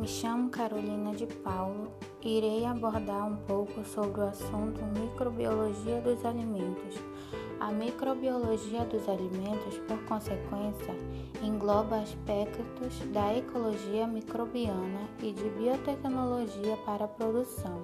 Me chamo Carolina de Paulo e irei abordar um pouco sobre o assunto microbiologia dos alimentos. A microbiologia dos alimentos, por consequência, engloba aspectos da ecologia microbiana e de biotecnologia para a produção.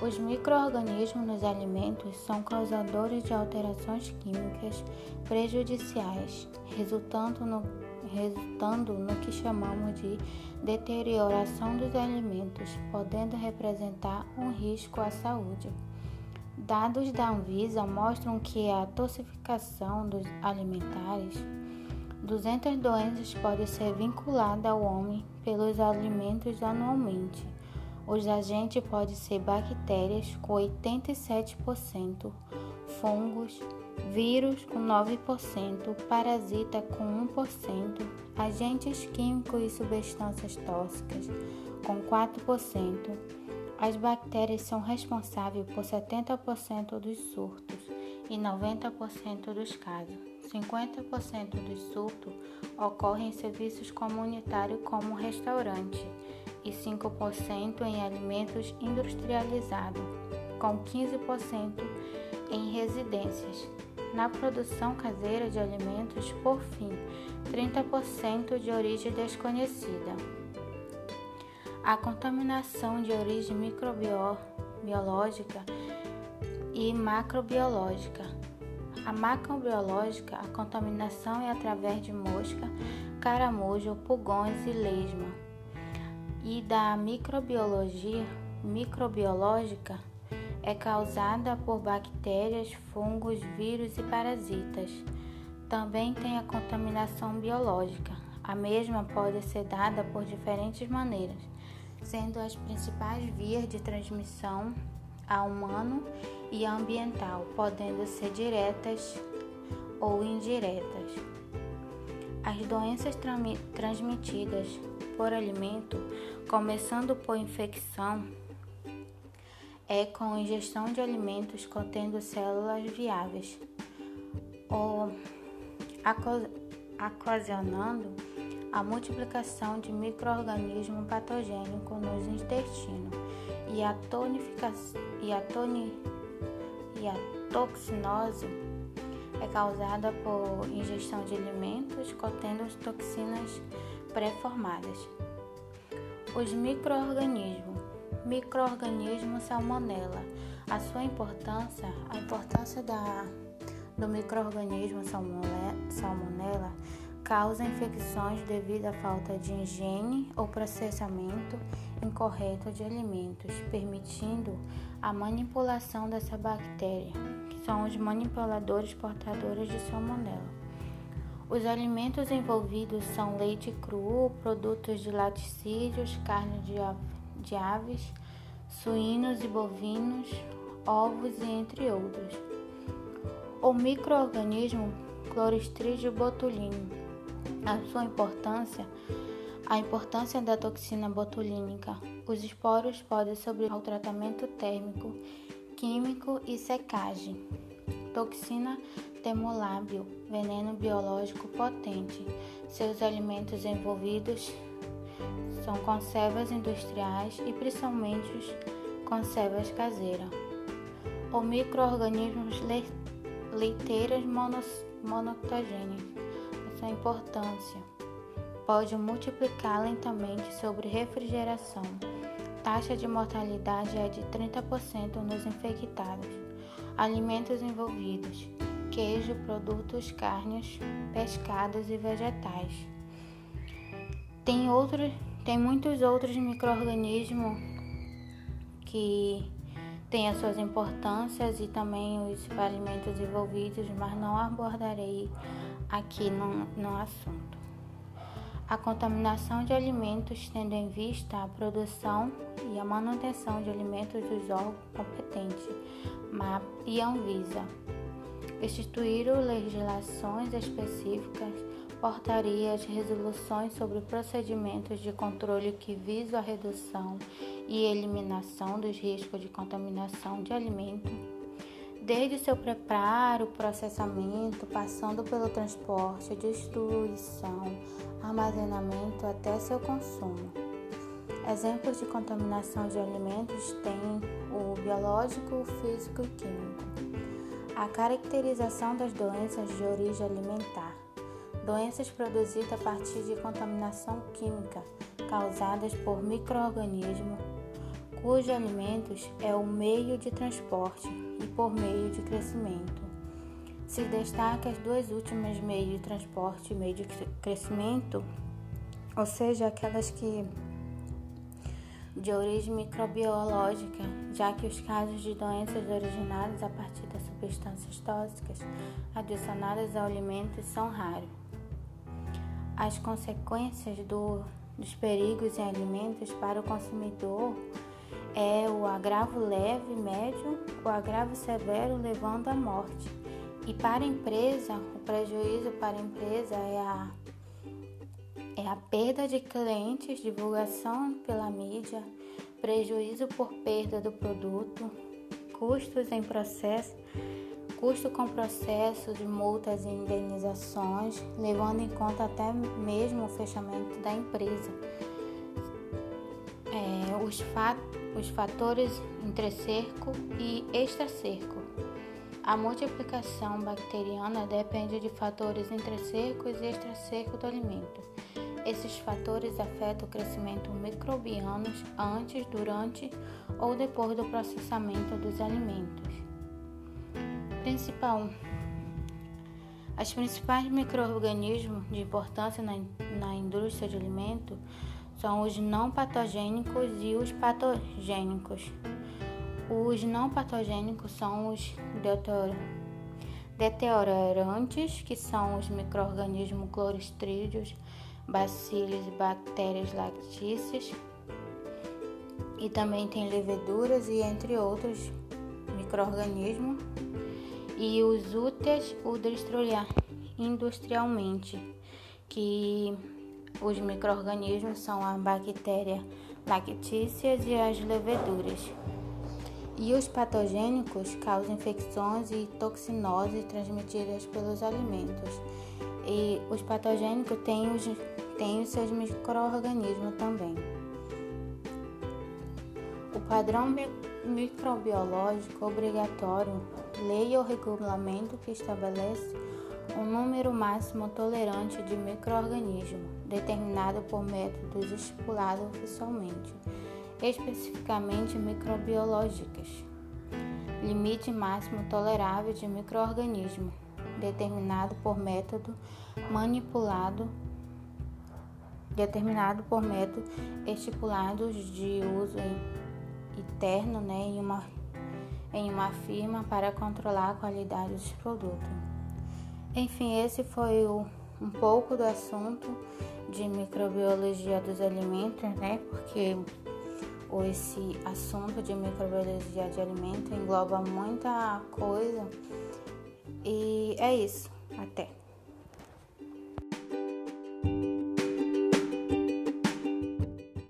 Os microorganismos nos alimentos são causadores de alterações químicas prejudiciais, resultando no, resultando no que chamamos de deterioração dos alimentos, podendo representar um risco à saúde. Dados da Anvisa mostram que a toxificação dos alimentares 200 doenças podem ser vinculadas ao homem pelos alimentos anualmente. Os agentes podem ser bactérias com 87%, fungos, vírus com 9%, parasita com 1%, agentes químicos e substâncias tóxicas com 4%. As bactérias são responsáveis por 70% dos surtos e 90% dos casos. 50% dos surtos ocorrem em serviços comunitários como restaurante e 5% em alimentos industrializados, com 15% em residências. Na produção caseira de alimentos, por fim, 30% de origem desconhecida. A contaminação de origem microbiológica e macrobiológica. A macrobiológica, a contaminação é através de mosca, caramujo, pulgões e lesma e da microbiologia microbiológica é causada por bactérias, fungos, vírus e parasitas. Também tem a contaminação biológica. A mesma pode ser dada por diferentes maneiras, sendo as principais vias de transmissão a humano e ambiental, podendo ser diretas ou indiretas. As doenças transmitidas por alimento, começando por infecção, é com ingestão de alimentos contendo células viáveis, ou ocasionando a multiplicação de microorganismos patogênicos nos intestinos e a e a, toni, e a toxinose é causada por ingestão de alimentos contendo toxinas pré-formadas. Os microorganismos. Microorganismo salmonella. A sua importância, a importância da, do microorganismo salmonella causa infecções devido à falta de higiene ou processamento incorreto de alimentos, permitindo a manipulação dessa bactéria, que são os manipuladores portadores de salmonella. Os alimentos envolvidos são leite cru, produtos de laticídios, carne de, de aves, suínos e bovinos, ovos e entre outros. O microorganismo Clostridium botulinum. A sua importância, a importância da toxina botulínica. Os esporos podem sobreviver ao tratamento térmico, químico e secagem. Toxina temolábio, veneno biológico potente. Seus alimentos envolvidos são conservas industriais e principalmente conservas caseiras. Ou micro-organismos leiteiras monoctogênicas. Sua importância pode multiplicar lentamente sobre refrigeração. Taxa de mortalidade é de 30% nos infectados. Alimentos envolvidos: queijo, produtos carnes, pescados e vegetais. Tem outros, tem muitos outros microorganismos que têm as suas importâncias e também os alimentos envolvidos, mas não abordarei aqui no, no assunto. A contaminação de alimentos, tendo em vista a produção e a manutenção de alimentos dos órgãos competentes, MAP e Anvisa instituíram legislações específicas, portarias, resoluções sobre procedimentos de controle que visam a redução e eliminação dos riscos de contaminação de alimento, desde seu preparo, processamento, passando pelo transporte, distribuição, armazenamento até seu consumo. Exemplos de contaminação de alimentos têm o biológico, o físico e químico. A caracterização das doenças de origem alimentar. Doenças produzidas a partir de contaminação química causadas por microorganismos cujos alimentos é o meio de transporte e por meio de crescimento. Se destaca as duas últimas meios de transporte e meio de crescimento, ou seja, aquelas que de origem microbiológica, já que os casos de doenças originadas a partir das substâncias tóxicas adicionadas ao alimento são raros. As consequências do, dos perigos em alimentos para o consumidor é o agravo leve, médio, o agravo severo, levando à morte. E para a empresa, o prejuízo para a empresa é a, é a perda de clientes, divulgação pela mídia, prejuízo por perda do produto, custos em processo, custo com processo de multas e indenizações, levando em conta até mesmo o fechamento da empresa. É, os fatos os fatores intercerco e extracerco. A multiplicação bacteriana depende de fatores intercerco e extracerco do alimento. Esses fatores afetam o crescimento microbiano antes, durante ou depois do processamento dos alimentos. Principal as principais microorganismos de importância na, na indústria de alimentos são os não patogênicos e os patogênicos. Os não patogênicos são os deteriorantes, que são os micro-organismos cloristrídeos, bacilos e bactérias lactícias. E também tem leveduras e entre outros micro-organismos. E os úteis industrialmente, que os micro-organismos são a bactéria lactícias e as leveduras. E os patogênicos causam infecções e toxinose transmitidas pelos alimentos. E os patogênicos têm os, têm os seus micro-organismos também. O padrão microbiológico obrigatório, lei ou regulamento que estabelece um número máximo tolerante de microorganismos, determinado por métodos estipulados oficialmente, especificamente microbiológicas. Limite máximo tolerável de microorganismo, determinado por método manipulado determinado por método estipulados de uso interno né, em, uma, em uma firma para controlar a qualidade dos produtos. Enfim, esse foi o, um pouco do assunto de microbiologia dos alimentos, né? Porque esse assunto de microbiologia de alimentos engloba muita coisa. E é isso. Até.